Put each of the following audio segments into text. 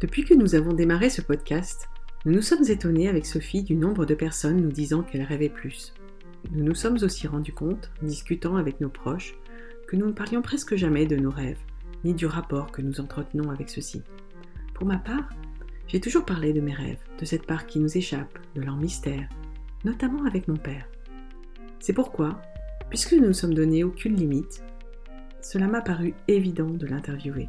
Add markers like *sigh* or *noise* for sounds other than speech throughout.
Depuis que nous avons démarré ce podcast, nous nous sommes étonnés avec Sophie du nombre de personnes nous disant qu'elles rêvaient plus. Nous nous sommes aussi rendus compte, discutant avec nos proches, que nous ne parlions presque jamais de nos rêves, ni du rapport que nous entretenons avec ceux-ci. Pour ma part, j'ai toujours parlé de mes rêves, de cette part qui nous échappe, de leur mystère, notamment avec mon père. C'est pourquoi, puisque nous ne nous sommes donné aucune limite, cela m'a paru évident de l'interviewer.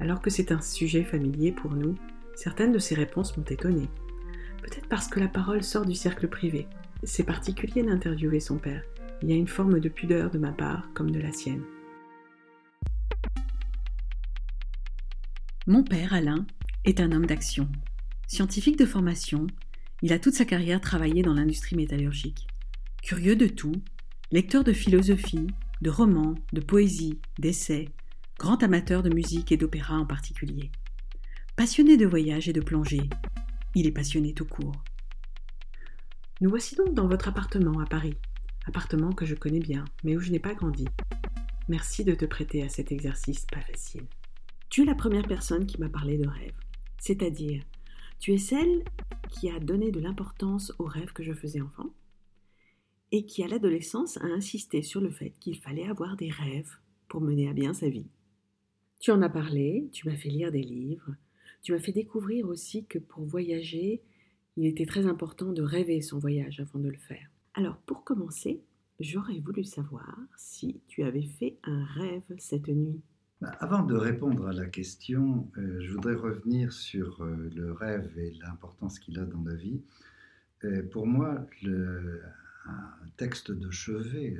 Alors que c'est un sujet familier pour nous, certaines de ses réponses m'ont étonné. Peut-être parce que la parole sort du cercle privé. C'est particulier d'interviewer son père. Il y a une forme de pudeur de ma part comme de la sienne. Mon père, Alain, est un homme d'action. Scientifique de formation, il a toute sa carrière travaillé dans l'industrie métallurgique. Curieux de tout, lecteur de philosophie, de romans, de poésie, d'essais, grand amateur de musique et d'opéra en particulier. Passionné de voyage et de plongée, il est passionné tout court. Nous voici donc dans votre appartement à Paris, appartement que je connais bien, mais où je n'ai pas grandi. Merci de te prêter à cet exercice pas facile. Tu es la première personne qui m'a parlé de rêve, c'est-à-dire, tu es celle qui a donné de l'importance aux rêves que je faisais enfant et qui à l'adolescence a insisté sur le fait qu'il fallait avoir des rêves pour mener à bien sa vie. Tu en as parlé, tu m'as fait lire des livres, tu m'as fait découvrir aussi que pour voyager, il était très important de rêver son voyage avant de le faire. Alors pour commencer, j'aurais voulu savoir si tu avais fait un rêve cette nuit. Bah, avant de répondre à la question, euh, je voudrais revenir sur euh, le rêve et l'importance qu'il a dans la vie. Euh, pour moi, le, un texte de chevet,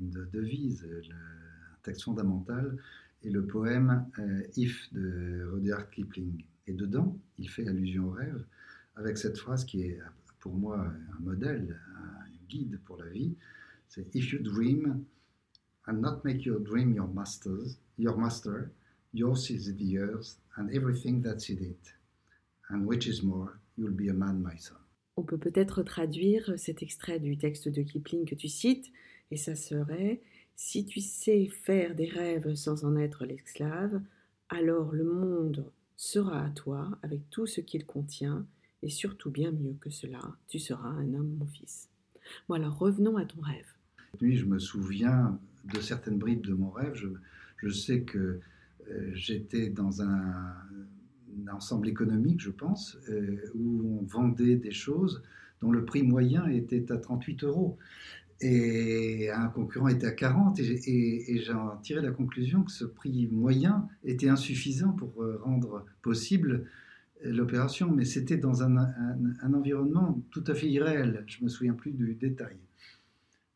une devise, un texte fondamental, et le poème euh, If de Rudyard Kipling. Et dedans, il fait allusion au rêve avec cette phrase qui est pour moi un modèle, un guide pour la vie. C'est If you dream and not make your dream your master's, your master, yours is the earth and everything that's in it. And which is more, you'll be a man, my son. On peut peut-être traduire cet extrait du texte de Kipling que tu cites, et ça serait si tu sais faire des rêves sans en être l'esclave, alors le monde sera à toi avec tout ce qu'il contient, et surtout bien mieux que cela, tu seras un homme, mon fils. Alors revenons à ton rêve. Cette nuit, je me souviens de certaines bribes de mon rêve. Je, sais que euh, j'étais dans un, ensemble économique, je pense, euh, où on vendait des choses dont le prix moyen était à 38 euros et un concurrent était à 40 et, j'en tiré la conclusion que ce prix moyen était insuffisant pour euh, rendre possible euh, l'opération, mais c'était dans un, environnement tout à fait irréel. Je me souviens plus du détail.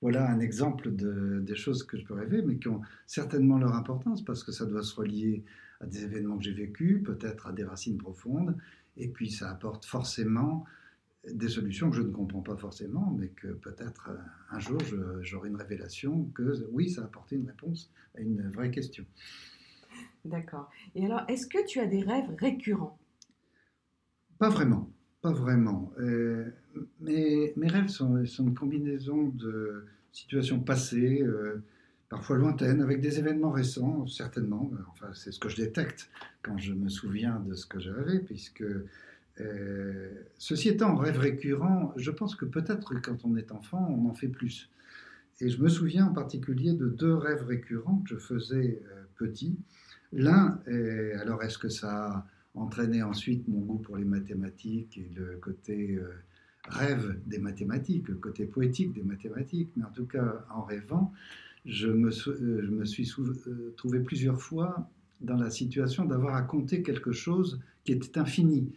Voilà un exemple de, des choses que je peux rêver, mais qui ont certainement leur importance parce que ça doit se relier à des événements que j'ai vécus, peut-être à des racines profondes, et puis ça apporte forcément des solutions que je ne comprends pas forcément, mais que peut-être euh, un jour j'aurai une révélation que oui, ça a apporté une réponse à une vraie question. D'accord. Et alors, est-ce que tu as des rêves récurrents? Pas vraiment, pas vraiment. Euh, mes, rêves sont, une combinaison de situations passées, euh, parfois lointaines, avec des événements récents, certainement. Enfin, c'est ce que je détecte quand je me souviens de ce que j'avais, puisque euh, ceci étant, rêve récurrent, je pense que peut-être quand on est enfant, on en fait plus. Et je me souviens en particulier de deux rêves récurrents que je faisais euh, petit. L'un, alors est-ce que ça a entraîné ensuite mon goût pour les mathématiques et le côté euh, rêve des mathématiques, le côté poétique des mathématiques, mais en tout cas en rêvant, je me suis trouvé plusieurs fois dans la situation d'avoir à compter quelque chose qui était infini.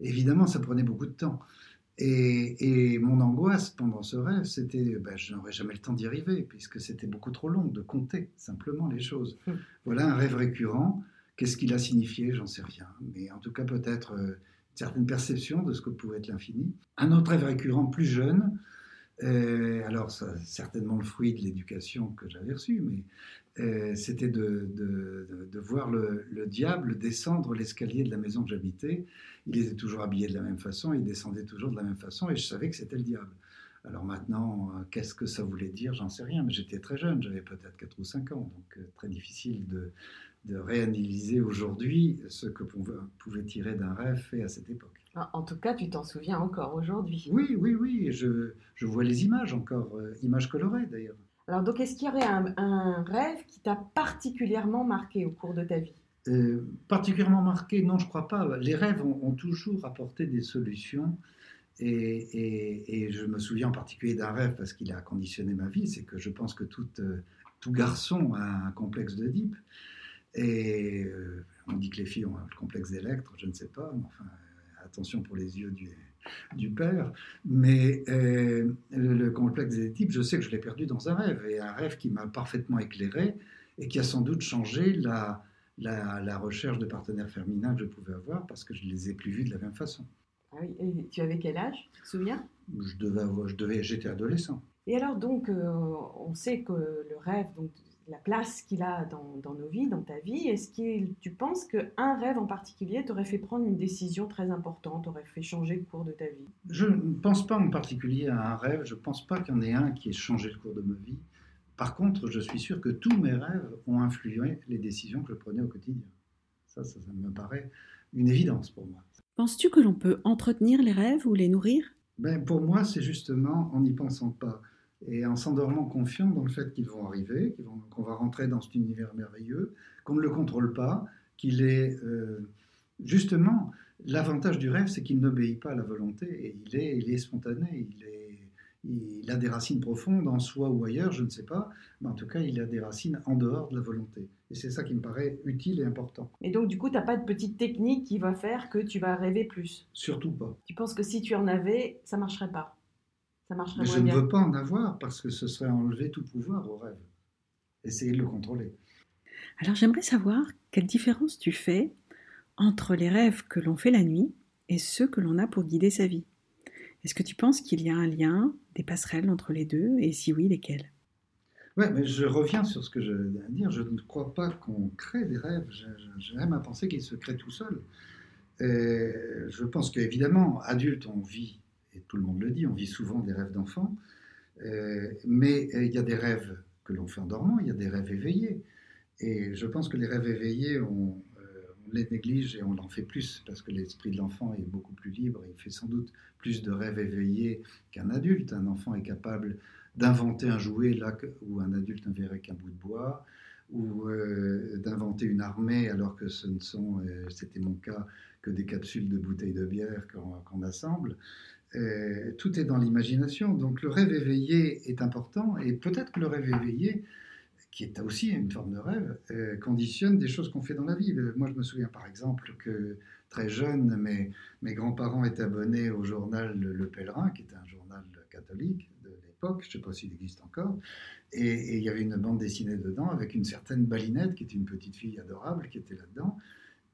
Évidemment, ça prenait beaucoup de temps. Et, mon angoisse pendant ce rêve, c'était ben, je n'aurais jamais le temps d'y arriver, puisque c'était beaucoup trop long de compter simplement les choses. Hmm. Voilà un rêve récurrent. Qu'est-ce qu'il a signifié? J'en sais rien. Mais en tout cas, peut-être euh, une certaine perception de ce que pouvait être l'infini. Un autre rêve récurrent plus jeune, euh, alors, c'est certainement le fruit de l'éducation que j'avais reçue, mais euh, c'était de, voir le, diable descendre l'escalier de la maison que j'habitais. Il était toujours habillé de la même façon, il descendait toujours de la même façon, et je savais que c'était le diable. Alors maintenant, euh, qu'est-ce que ça voulait dire? J'en sais rien, mais j'étais très jeune, j'avais peut-être 4 ou 5 ans, donc très difficile de, de réanalyser aujourd'hui ce que pouvait tirer d'un rêve fait à cette époque. Ah, en tout cas, tu t'en souviens encore aujourd'hui. Oui, oui, oui, je, je vois les images encore, euh, images colorées d'ailleurs. Alors donc, est-ce qu'il y aurait un, rêve qui t'a particulièrement marqué au cours de ta vie? Euh, Particulièrement marqué, non, je crois pas. Les rêves ont, toujours apporté des solutions. Et, et, je me souviens en particulier d'un rêve parce qu'il a conditionné ma vie, c'est que je pense que tout, euh, tout garçon a un complexe d'Oedipe. Et on dit que les filles ont un complexe d'Électre, je ne sais pas, mais enfin, attention pour les yeux du, du père, mais euh, le complexe des types, je sais que je l'ai perdu dans un rêve, et un rêve qui m'a parfaitement éclairé et qui a sans doute changé la, la, recherche de partenaires féminins que je pouvais avoir parce que je ne les ai plus vus de la même façon. Ah oui, et tu avais quel âge, tu te souviens? Je devais, je devais, J'étais adolescent. Et alors donc, euh, on sait que le rêve, donc la place qu'il a dans, nos vies, dans ta vie Est-ce que tu penses qu'un rêve en particulier t'aurait fait prendre une décision très importante, t'aurait fait changer le cours de ta vie? Je ne pense pas en particulier à un rêve, je ne pense pas qu'il y en ait un qui ait changé le cours de ma vie. Par contre, je suis sûr que tous mes rêves ont influé les décisions que je prenais au quotidien. Ça, ça, me paraît une évidence pour moi. Penses-tu que l'on peut entretenir les rêves ou les nourrir? Ben, Pour moi, c'est justement en n'y pensant pas et en s'endormant confiant dans le fait qu'ils vont arriver, qu'on va rentrer dans cet univers merveilleux, qu'on ne le contrôle pas, qu'il est euh, justement l'avantage du rêve, c'est qu'il n'obéit pas à la volonté et il est, il est spontané, il, est, il a des racines profondes en soi ou ailleurs, je ne sais pas, mais en tout cas il a des racines en dehors de la volonté. Et c'est ça qui me paraît utile et important. Et donc du coup, tu n'as pas de petite technique qui va faire que tu vas rêver plus? Surtout pas. Tu penses que si tu en avais, ça marcherait pas? Mais je ne veux pas en avoir parce que ce serait enlever tout pouvoir au rêve. Essayer de le contrôler. Alors j'aimerais savoir quelle différence tu fais entre les rêves que l'on fait la nuit et ceux que l'on a pour guider sa vie. Est-ce que tu penses qu'il y a un lien, des passerelles entre les deux? Et si oui, lesquelles? Oui, mais je reviens sur ce que je viens de dire. Je ne crois pas qu'on crée des rêves. J'aime à penser qu'ils se créent tout seuls. je pense qu'évidemment, adulte, on vit et tout le monde le dit, on vit souvent des rêves d'enfants, euh, mais euh, il y a des rêves que l'on fait en dormant, il y a des rêves éveillés. Et je pense que les rêves éveillés, on, euh, les néglige et on en fait plus parce que l'esprit de l'enfant est beaucoup plus libre. Il fait sans doute plus de rêves éveillés qu'un adulte. Un enfant est capable d'inventer un jouet là où un adulte ne verrait qu'un bout de bois, ou d'inventer une armée alors que ce ne sont, c'était mon cas, que des capsules de bouteilles de bière qu'on assemble. Euh, tout est dans l'imagination. Donc le rêve éveillé est important et peut-être que le rêve éveillé, qui est aussi une forme de rêve, euh, conditionne des choses qu'on fait dans la vie. Euh, moi, je me souviens par exemple que très jeune, mes, grands-parents étaient abonnés au journal Le Pèlerin, qui était un journal catholique de l'époque, je ne sais pas s'il existe encore, et, et il y avait une bande dessinée dedans avec une certaine Balinette, qui était une petite fille adorable, qui était là-dedans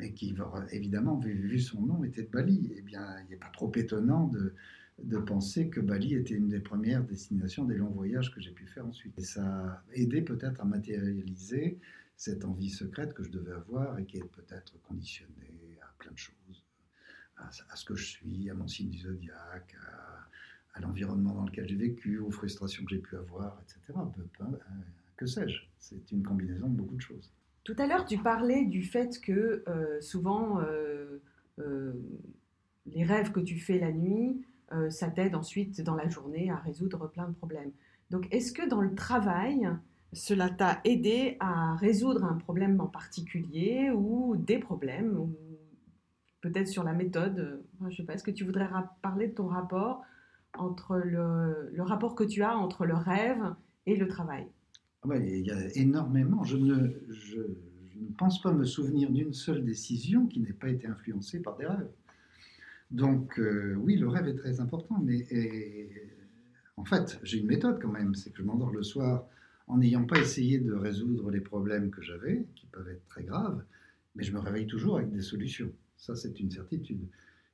mais qui, évidemment, vu, son nom, était de Bali. Eh bien, il n'est pas trop étonnant de, penser que Bali était une des premières destinations des longs voyages que j'ai pu faire ensuite. Et ça a aidé peut-être à matérialiser cette envie secrète que je devais avoir et qui est peut-être conditionnée à plein de choses, à, ce que je suis, à mon signe du zodiaque, à, l'environnement dans lequel j'ai vécu, aux frustrations que j'ai pu avoir, etc. que sais-je C'est une combinaison de beaucoup de choses. Tout à l'heure, tu parlais du fait que euh, souvent, euh, euh, les rêves que tu fais la nuit, ça t'aide ensuite dans la journée à résoudre plein de problèmes. Donc, est-ce que dans le travail, cela t'a aidé à résoudre un problème en particulier ou des problèmes, ou peut-être sur la méthode? Je ne sais pas, est-ce que tu voudrais parler de ton rapport entre le, le rapport que tu as entre le rêve et le travail? Ah il y a énormément. Je ne, je, ne pense pas me souvenir d'une seule décision qui n'ait pas été influencée par des rêves. Donc euh, oui, le rêve est très important, mais en fait, j'ai une méthode quand même, c'est que je m'endors le soir en n'ayant pas essayé de résoudre les problèmes que j'avais, qui peuvent être très graves, mais je me réveille toujours avec des solutions. Ça, c'est une certitude.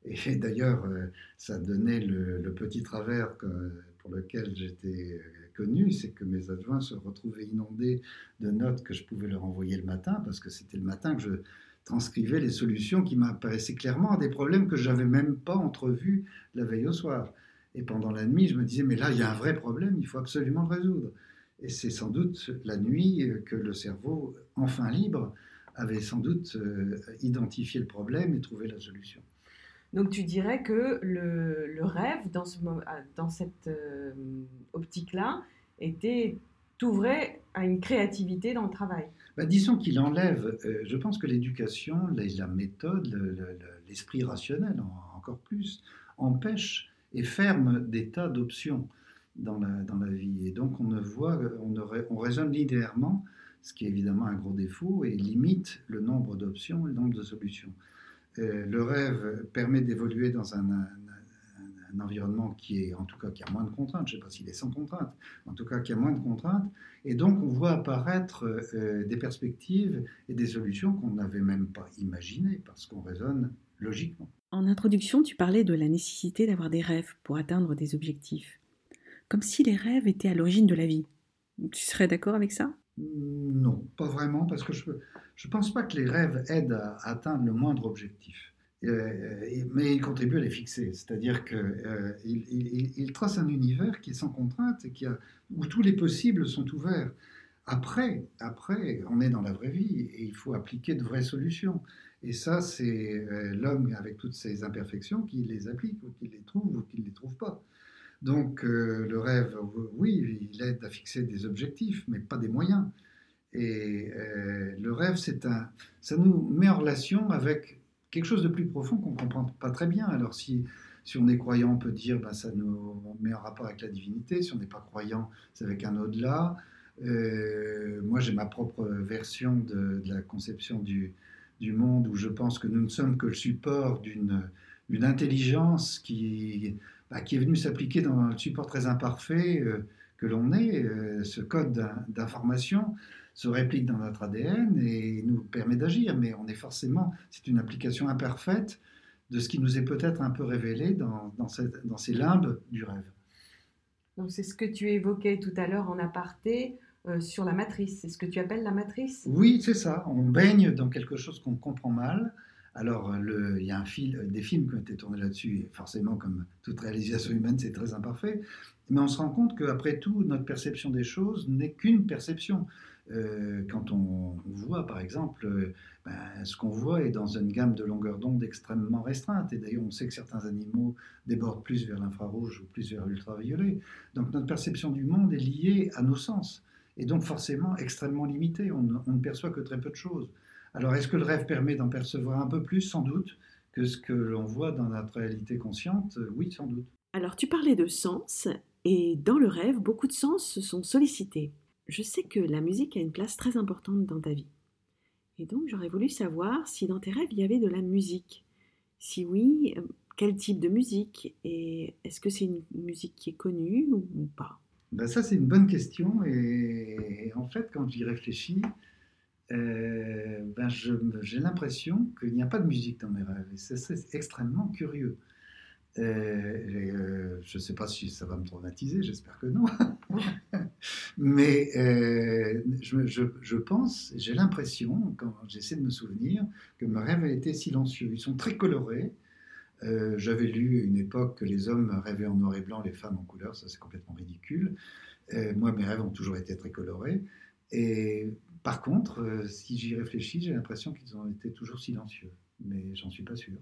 Et d'ailleurs, euh, ça donnait le, le, petit travers que, pour lequel j'étais connu, c'est que mes adjoints se retrouvaient inondés de notes que je pouvais leur envoyer le matin, parce que c'était le matin que je transcrivais les solutions qui m'apparaissaient clairement à des problèmes que je n'avais même pas entrevus la veille au soir. Et pendant la nuit, je me disais, mais là, il y a un vrai problème, il faut absolument le résoudre. Et c'est sans doute la nuit que le cerveau, enfin libre, avait sans doute identifié le problème et trouvé la solution. Donc tu dirais que le, rêve, dans, dans cette optique-là, était t'ouvrait à une créativité dans le travail bah, Disons qu'il enlève, euh, je pense que l'éducation, la, méthode, l'esprit rationnel encore plus, empêche et ferme des tas d'options dans la, vie. Et donc on ne voit, on, on raisonne linéairement, ce qui est évidemment un gros défaut, et limite le nombre d'options, le nombre de solutions. Euh, le rêve permet d'évoluer dans un, un environnement qui est, en tout cas, qui a moins de contraintes. Je ne sais pas s'il est sans contraintes, en tout cas, qui a moins de contraintes. Et donc, on voit apparaître euh, des perspectives et des solutions qu'on n'avait même pas imaginées parce qu'on raisonne logiquement. En introduction, tu parlais de la nécessité d'avoir des rêves pour atteindre des objectifs. Comme si les rêves étaient à l'origine de la vie. Tu serais d'accord avec ça? Non, pas vraiment, parce que je ne pense pas que les rêves aident à atteindre le moindre objectif. Euh, mais il contribue à les fixer. C'est-à-dire qu'il euh, il, trace un univers qui est sans contrainte et qui a, où tous les possibles sont ouverts. Après, après, on est dans la vraie vie et il faut appliquer de vraies solutions. Et ça, c'est euh, l'homme avec toutes ses imperfections qui les applique, ou qui les trouve, ou qui ne les trouve pas. Donc le rêve, oui, il aide à fixer des objectifs, mais pas des moyens. Et le rêve, c'est un, ça nous met en relation avec quelque chose de plus profond qu'on ne comprend pas très bien. Alors si, si on est croyant, on peut dire ben, ça nous met en rapport avec la divinité. Si on n'est pas croyant, c'est avec un au-delà. Euh, moi, j'ai ma propre version de, la conception du, du, monde où je pense que nous ne sommes que le support d'une une intelligence qui, bah, qui est venue s'appliquer dans le support très imparfait euh, que l'on est, euh, ce code d'information se réplique dans notre ADN et nous permet d'agir, mais on est forcément, c'est une application imparfaite de ce qui nous est peut-être un peu révélé dans, dans, cette, dans ces limbes du rêve. Donc c'est ce que tu évoquais tout à l'heure en aparté euh, sur la matrice, c'est ce que tu appelles la matrice? Oui, c'est ça, on baigne dans quelque chose qu'on comprend mal. Alors, il y a un fil, des films qui ont été tournés là-dessus, et forcément, comme toute réalisation humaine, c'est très imparfait. Mais on se rend compte qu'après tout, notre perception des choses n'est qu'une perception. Euh, quand on, voit, par exemple, euh, ben, ce qu'on voit est dans une gamme de longueur d'onde extrêmement restreinte. Et d'ailleurs, on sait que certains animaux débordent plus vers l'infrarouge ou plus vers l'ultraviolet. Donc notre perception du monde est liée à nos sens. Et donc forcément extrêmement limitée. On, ne perçoit que très peu de choses. Alors est-ce que le rêve permet d'en percevoir un peu plus? Sans doute. Que ce que l'on voit dans notre réalité consciente Oui, sans doute. Alors tu parlais de sens. Et dans le rêve, beaucoup de sens se sont sollicités je sais que la musique a une place très importante dans ta vie. Et donc j'aurais voulu savoir si dans tes rêves il y avait de la musique. Si oui, euh, quel type de musique Et est-ce que c'est une musique qui est connue ou pas? Ben Ça c'est une bonne question et en fait quand j'y réfléchis, euh, ben j'ai l'impression qu'il n'y a pas de musique dans mes rêves et c'est extrêmement curieux. Euh, je ne sais pas si ça va me traumatiser, j'espère que non. *laughs* Mais euh, je, je, pense, j'ai l'impression, quand j'essaie de me souvenir, que mes rêves été silencieux. Ils sont très colorés. Euh, j'avais lu à une époque que les hommes rêvaient en noir et blanc, les femmes en couleur. Ça, c'est complètement ridicule. moi, mes rêves ont toujours été très colorés. Et par contre, si j'y réfléchis, j'ai l'impression qu'ils ont été toujours silencieux. Mais j'en suis pas sûr.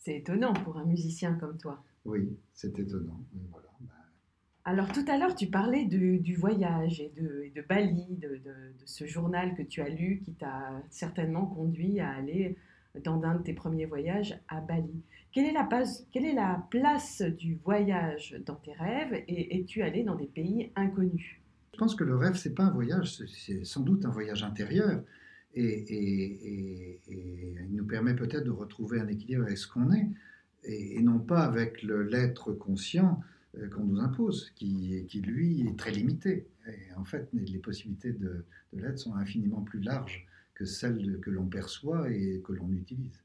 C'est étonnant pour un musicien comme toi. Oui, c'est étonnant. Voilà. Ben. Alors tout à l'heure, tu parlais du voyage et de, Bali, de, ce journal que tu as lu qui t'a certainement conduit à aller dans un de tes premiers voyages à Bali. Quelle est la place, quelle est la place du voyage dans tes rêves et es-tu allé dans des pays inconnus? Je pense que le rêve, c'est pas un voyage, c'est sans doute un voyage intérieur et, il nous permet peut-être de retrouver un équilibre avec ce qu'on est, et, non pas avec l'être conscient euh, qu'on nous impose, qui, qui, lui est très limité. Et en fait, les possibilités de, de l'être sont infiniment plus larges que celles que l'on perçoit et que l'on utilise.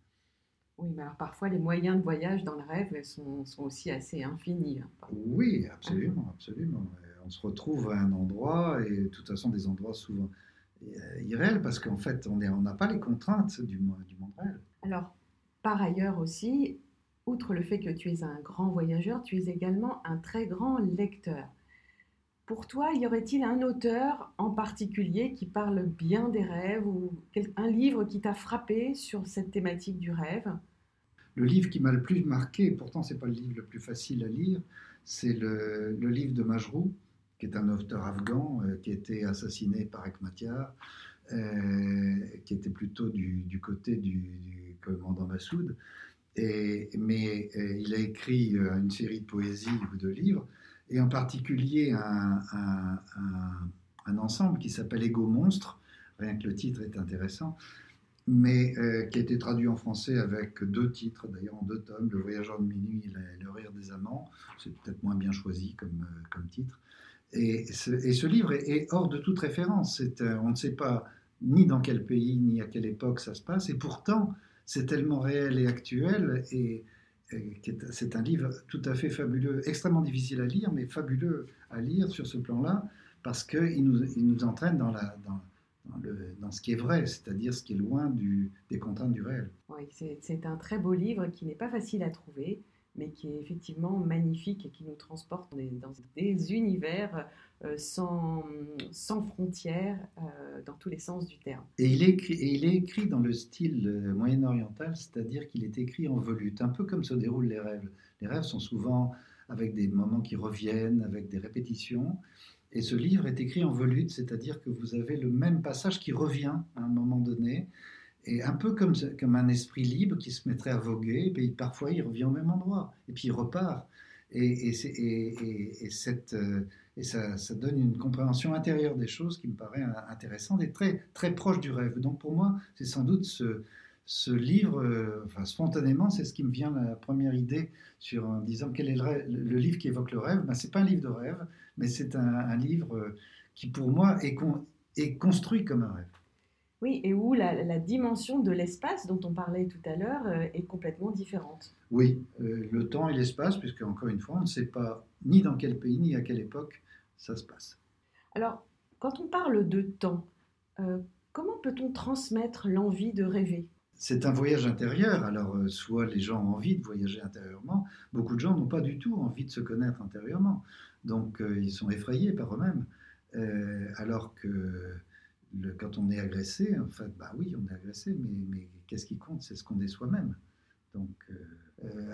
Oui, mais alors parfois les moyens de voyage dans le rêve sont, sont aussi assez infinis. Hein, oui, absolument, absolument. On se retrouve à un endroit, et de toute façon des endroits souvent irréel parce qu'en fait, on n'a pas les contraintes du, du monde réel. Alors, par ailleurs aussi, outre le fait que tu es un grand voyageur, tu es également un très grand lecteur. Pour toi, y aurait-il un auteur en particulier qui parle bien des rêves ou un livre qui t'a frappé sur cette thématique du rêve? Le livre qui m'a le plus marqué, pourtant c'est pas le livre le plus facile à lire, c'est le, livre de Majrou, qui est un auteur afghan euh, qui a été assassiné par Ekmatyar, euh, qui était plutôt du, côté du, commandant Massoud. Mais euh, il a écrit une série de poésies ou de livres et en particulier un, ensemble qui s'appelle Ego Monstre, rien que le titre est intéressant, mais qui a été traduit en français avec deux titres, d'ailleurs en deux tomes, Le Voyageur de minuit et Le rire des amants, c'est peut-être moins bien choisi comme titre. Et ce, livre est, hors de toute référence, euh, on ne sait pas ni dans quel pays, ni à quelle époque ça se passe, et pourtant c'est tellement réel et actuel, et c'est un livre tout à fait fabuleux, extrêmement difficile à lire, mais fabuleux à lire sur ce plan-là, parce qu'il nous, il nous entraîne dans, la, dans, le, dans, ce qui est vrai, c'est-à-dire ce qui est loin du, des contraintes du réel. Oui, c'est un très beau livre qui n'est pas facile à trouver, mais qui est effectivement magnifique et qui nous transporte dans des univers euh, sans, sans frontières euh, dans tous les sens du terme. Et il est écrit, il est écrit dans le style euh, moyen-oriental, c'est-à-dire qu'il est écrit en volute, un peu comme se déroulent les rêves. Les rêves sont souvent avec des moments qui reviennent, avec des répétitions. Et ce livre est écrit en volute, c'est-à-dire que vous avez le même passage qui revient à un moment donné, et un peu comme, un esprit libre qui se mettrait à voguer, et puis parfois il revient au même endroit, et puis il repart. Et, et ça, donne une compréhension intérieure des choses qui me paraît intéressante et très, proche du rêve. Donc pour moi, c'est sans doute ce, ce livre, euh, enfin spontanément, c'est ce qui me vient la première idée sur en disant quel est le, livre qui évoque le rêve. Ben, c'est pas un livre de rêve, mais c'est un, livre euh, qui pour moi est construit comme un rêve. Oui, et où la, dimension de l'espace dont on parlait tout à l'heure euh, est complètement différente. Oui, le temps et l'espace, puisque encore une fois, on ne sait pas ni dans quel pays ni à quelle époque ça se passe. Alors, quand on parle de temps, euh, comment peut-on transmettre l'envie de rêver? C'est un voyage intérieur. Alors, euh, soit les gens ont envie de voyager intérieurement, beaucoup de gens n'ont pas du tout envie de se connaître intérieurement. Donc, euh, ils sont effrayés par eux-mêmes. alors que quand on est agressé, en fait, bah oui, on est agressé, mais, mais qu'est-ce qui compte? C'est ce qu'on est soi-même. Donc,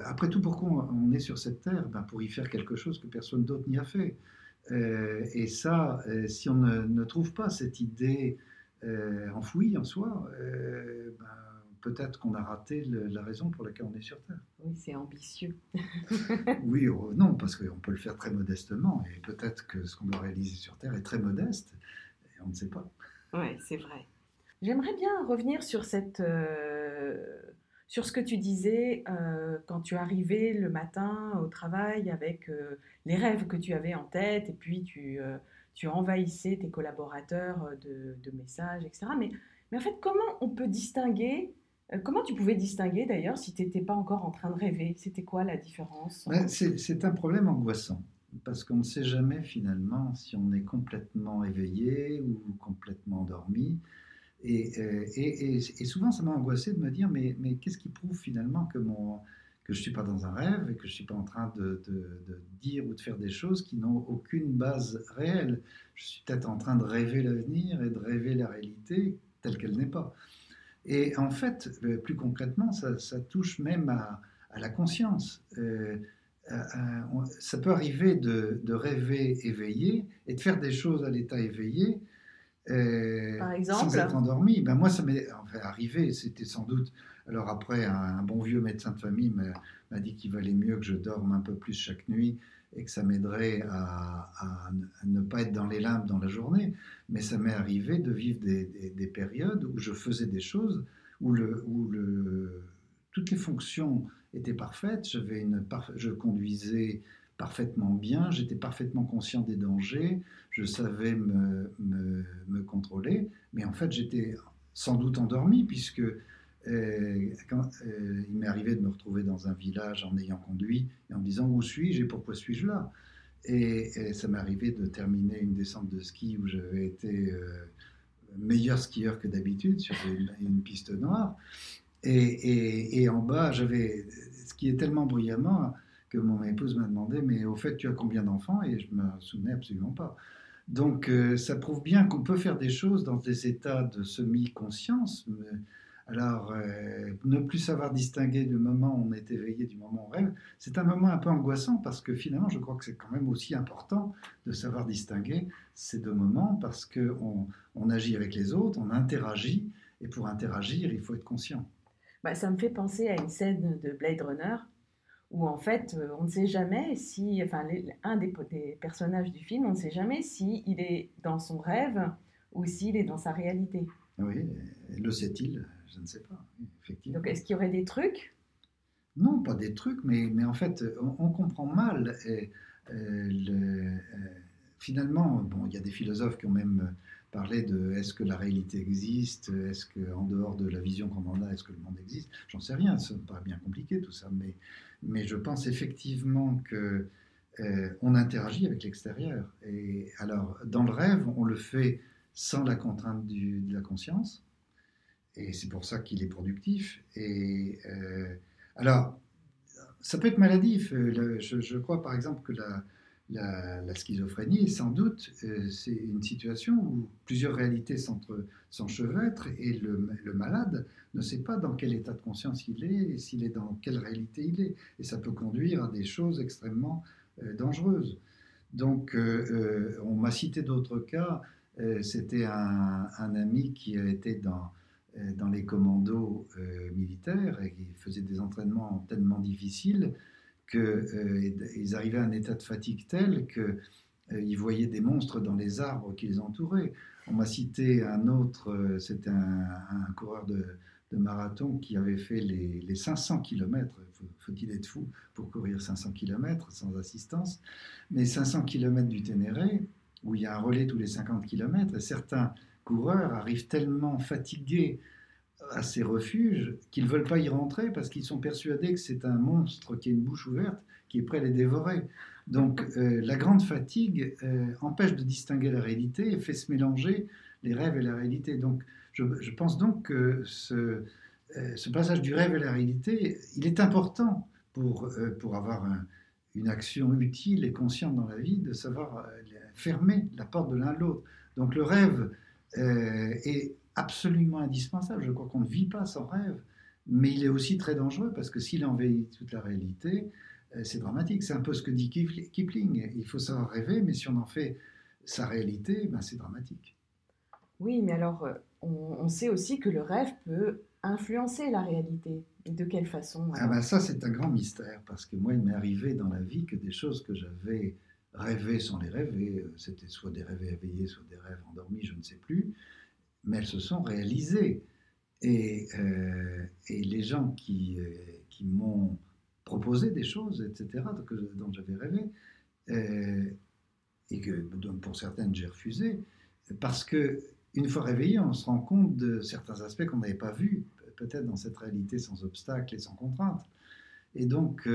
après tout, pourquoi on est sur cette terre? Ben, Pour y faire quelque chose que personne d'autre n'y a fait. Euh, et ça, euh, si on ne, trouve pas cette idée euh, enfouie en soi, ben, peut-être qu'on a raté la raison pour laquelle on est sur Terre. Oui, c'est ambitieux. *laughs* oui, oh, non, parce qu'on peut le faire très modestement, et peut-être que ce qu'on doit réaliser sur Terre est très modeste, et on ne sait pas. Oui, c'est vrai. J'aimerais bien revenir sur cette sur ce que tu disais euh, quand tu arrivais le matin au travail avec euh, les rêves que tu avais en tête et puis tu, euh, tu envahissais tes collaborateurs de, messages, etc. Mais, mais, en fait, comment on peut distinguer, comment tu pouvais distinguer d'ailleurs si tu n'étais pas encore en train de rêver? C'était quoi la différence? Ben, C'est un problème angoissant parce qu'on ne sait jamais finalement si on est complètement éveillé ou complètement endormi. Euh, et, et, souvent, ça m'a angoissé de me dire, mais, qu'est-ce qui prouve finalement que, je ne suis pas dans un rêve et que je ne suis pas en train de, dire ou de faire des choses qui n'ont aucune base réelle? Je suis peut-être en train de rêver l'avenir et de rêver la réalité telle qu'elle n'est pas. Et en fait, euh, plus concrètement, ça, touche même à, à la conscience. Euh, ça peut arriver de, de, rêver éveillé et de faire des choses à l'état éveillé euh, Par exemple Sans être endormi. Ben moi, ça m'est enfin, arrivé, c'était sans doute. Alors après, un, bon vieux médecin de famille m'a dit qu'il valait mieux que je dorme un peu plus chaque nuit et que ça m'aiderait à, ne pas être dans les limbes dans la journée. Mais ça m'est arrivé de vivre des, périodes où je faisais des choses où, le, où le, toutes les fonctions étaient parfaites. J'avais une, je conduisais parfaitement bien, j'étais parfaitement conscient des dangers, je savais me, me, contrôler, mais en fait j'étais sans doute endormi puisque euh, quand, euh, il m'est arrivé de me retrouver dans un village en ayant conduit et en me disant où suis-je et pourquoi suis-je là? Et, ça m'est arrivé de terminer une descente de ski où j'avais été euh, meilleur skieur que d'habitude sur une, piste noire. Et, en bas, j'avais est tellement bruyamment que mon épouse m'a demandé, mais au fait, tu as combien d'enfants? Et je me souvenais absolument pas. Donc, euh, ça prouve bien qu'on peut faire des choses dans des états de semi-conscience. Alors, euh, ne plus savoir distinguer le moment où on est éveillé du moment où on rêve, c'est un moment un peu angoissant parce que finalement, je crois que c'est quand même aussi important de savoir distinguer ces deux moments parce qu'on on agit avec les autres, on interagit, et pour interagir, il faut être conscient. Bah, ça me fait penser à une scène de Blade Runner où en fait, euh, on ne sait jamais si, enfin, un des, personnages du film, on ne sait jamais si il est dans son rêve ou s'il est dans sa réalité. Oui, le sait-il? Je ne sais pas, effectivement. Donc, est-ce qu'il y aurait des trucs? Non, pas des trucs, mais, mais en fait, on, comprend mal. Et, le, euh, finalement, bon, il y a des philosophes qui ont même parler de est-ce que la réalité existe, est-ce qu'en dehors de la vision qu'on en a, est-ce que le monde existe? J'en sais rien, ça me paraît bien compliqué tout ça, mais, mais je pense effectivement que euh, on interagit avec l'extérieur. Et alors, dans le rêve, on le fait sans la contrainte de la conscience, et c'est pour ça qu'il est productif. Et euh, alors, ça peut être maladif. je, crois par exemple que la, la, schizophrénie, sans doute, euh, c'est une situation où plusieurs réalités s'enchevêtrent et le, malade ne sait pas dans quel état de conscience il est et s'il est dans quelle réalité il est. Et ça peut conduire à des choses extrêmement euh, dangereuses. Donc, euh, on m'a cité d'autres cas. C'était un, ami qui était dans, dans les commandos militaires et qui faisait des entraînements tellement difficiles qu'ils euh, arrivaient à un état de fatigue tel qu'ils euh, voyaient des monstres dans les arbres qui les entouraient. On m'a cité un autre, euh, c'était un, coureur de, marathon qui avait fait les, 500 km. Faut-il être fou pour courir 500 km sans assistance? Mais 500 km du Ténéré, où il y a un relais tous les 50 km, et certains coureurs arrivent tellement fatigués à ces refuges qu'ils ne veulent pas y rentrer parce qu'ils sont persuadés que c'est un monstre qui a une bouche ouverte qui est prêt à les dévorer. Donc euh, la grande fatigue euh, empêche de distinguer la réalité et fait se mélanger les rêves et la réalité. Donc je, pense donc que ce, euh, passage du rêve à la réalité, il est important pour, pour avoir une action utile et consciente dans la vie, de savoir fermer la porte de l'un à l'autre. Donc le rêve est absolument indispensable. Je crois qu'on ne vit pas sans rêve, mais il est aussi très dangereux parce que s'il envahit toute la réalité, euh, c'est dramatique. C'est un peu ce que dit Kipling. Il faut savoir rêver, mais si on en fait sa réalité, ben c'est dramatique. Oui, mais alors euh, on, sait aussi que le rêve peut influencer la réalité. De quelle façon ah ben Ça, c'est un grand mystère parce que moi, il m'est arrivé dans la vie que des choses que j'avais rêvées sans les rêver, euh, c'était soit des rêves éveillés, soit des rêves endormis, je ne sais plus, mais elles se sont réalisées. Et, euh, les gens qui, euh, qui m'ont proposé des choses, etc., dont j'avais rêvé, euh, et que pour certaines j'ai refusé, parce que une fois réveillé, on se rend compte de certains aspects qu'on n'avait pas vus, peut-être dans cette réalité sans obstacle et sans contrainte. Et donc,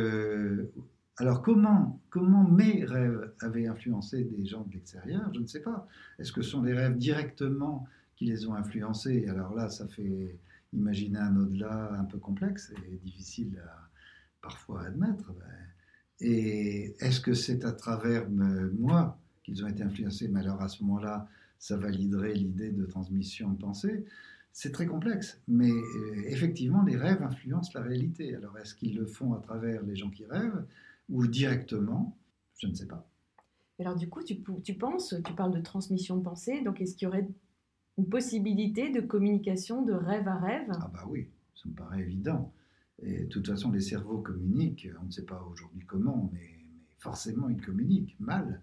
alors comment, comment mes rêves avaient influencé des gens de l'extérieur Je ne sais pas. Est-ce que ce sont des rêves directement qui les ont influencés. Alors là, ça fait imaginer un au-delà un peu complexe et difficile parfois à admettre. Et est-ce que c'est à travers moi qu'ils ont été influencés Mais alors à ce moment-là, ça validerait l'idée de transmission de pensée? C'est très complexe, mais euh, effectivement, les rêves influencent la réalité. Alors est-ce qu'ils le font à travers les gens qui rêvent ou directement? Je ne sais pas. Alors du coup, tu, tu penses, tu parles de transmission de pensée, donc est-ce qu'il y aurait une possibilité de communication de rêve à rêve Ah bah oui, ça me paraît évident. Et de toute façon, les cerveaux communiquent, on ne sait pas aujourd'hui comment, mais, forcément ils communiquent mal.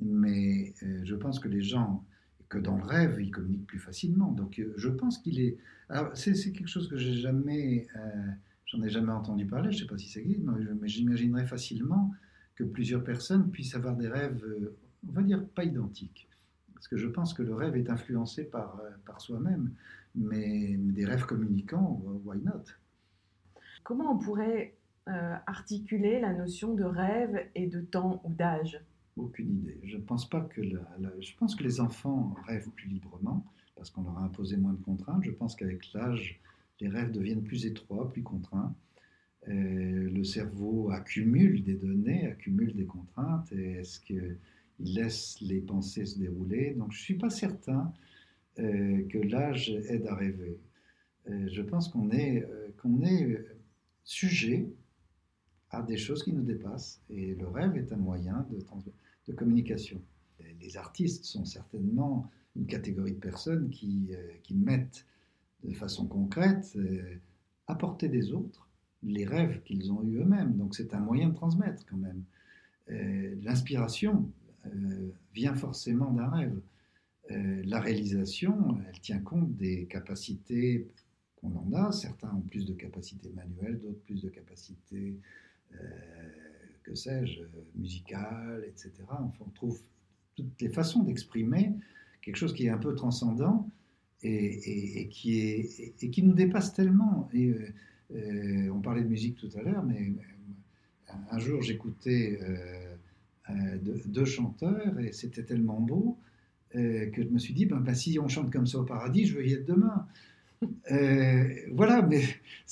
Mais euh, je pense que les gens, que dans le rêve, ils communiquent plus facilement. Donc euh, je pense qu'il est... c'est, quelque chose que j'ai jamais... Euh, j'en ai jamais entendu parler, je ne sais pas si ça existe, mais j'imaginerais facilement que plusieurs personnes puissent avoir des rêves, on va dire, pas identiques. Parce que je pense que le rêve est influencé par, euh, par soi-même, mais des rêves communicants, why not? Comment on pourrait euh, articuler la notion de rêve et de temps ou d'âge? Aucune idée. Je pense pas que je pense que les enfants rêvent plus librement parce qu'on leur a imposé moins de contraintes. Je pense qu'avec l'âge, les rêves deviennent plus étroits, plus contraints. le cerveau accumule des données, accumule des contraintes, et est-ce qu'il laisse les pensées se dérouler Donc je ne suis pas certain que l'âge aide à rêver. je pense qu'on est, qu'on est sujet à des choses qui nous dépassent, et le rêve est un moyen de, communication. Les artistes sont certainement une catégorie de personnes qui, qui mettent de façon concrète à portée des autres les rêves qu'ils ont eus eux-mêmes. Donc c'est un moyen de transmettre quand même. Euh, l'inspiration euh, vient forcément d'un rêve. Euh, la réalisation, elle tient compte des capacités qu'on en a. Certains ont plus de capacités manuelles, d'autres plus de capacités, que sais-je, musicales, etc. Enfin, on trouve toutes les façons d'exprimer quelque chose qui est un peu transcendant et, qui, nous dépasse tellement. Euh, on parlait de musique tout à l'heure, mais euh, un jour j'écoutais euh, deux, chanteurs et c'était tellement beau que je me suis dit, ben, ben, si on chante comme ça au paradis, je veux y être demain. *laughs* voilà, mais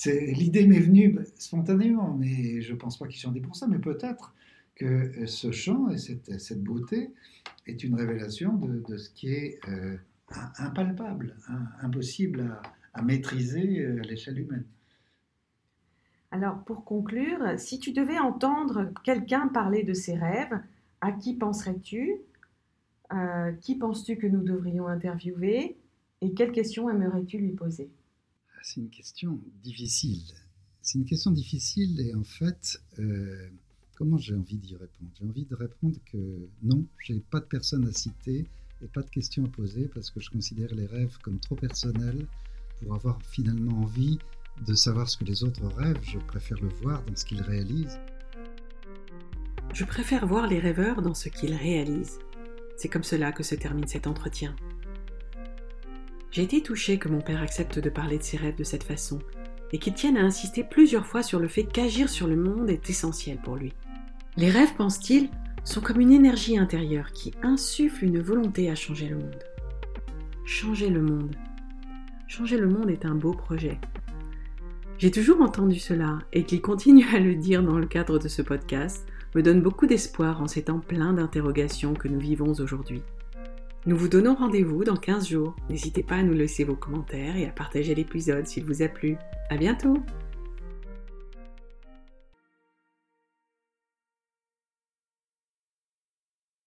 l'idée m'est venue spontanément, mais je ne pense pas qu'ils chantaient pour ça, mais peut-être que ce chant et cette, beauté est une révélation de, ce qui est impalpable, impossible à maîtriser à l'échelle humaine. Alors, pour conclure, si tu devais entendre quelqu'un parler de ses rêves, à qui penserais-tu? Euh, Qui penses-tu que nous devrions interviewer? Et quelles questions aimerais-tu lui poser? Ah, C'est une question difficile. C'est une question difficile et en fait, euh, comment j'ai envie d'y répondre? J'ai envie de répondre que non, j'ai pas de personne à citer et pas de questions à poser parce que je considère les rêves comme trop personnels pour avoir finalement envie de savoir ce que les autres rêvent, je préfère le voir dans ce qu'ils réalisent. Je préfère voir les rêveurs dans ce qu'ils réalisent. C'est comme cela que se termine cet entretien. J'ai été touchée que mon père accepte de parler de ses rêves de cette façon et qu'il tienne à insister plusieurs fois sur le fait qu'agir sur le monde est essentiel pour lui. Les rêves, pense-t-il, sont comme une énergie intérieure qui insuffle une volonté à changer le monde. Changer le monde. Changer le monde est un beau projet, j'ai toujours entendu cela et qu'il continue à le dire dans le cadre de ce podcast me donne beaucoup d'espoir en ces temps pleins d'interrogations que nous vivons aujourd'hui. Nous vous donnons rendez-vous dans 15 jours. N'hésitez pas à nous laisser vos commentaires et à partager l'épisode s'il vous a plu. À bientôt!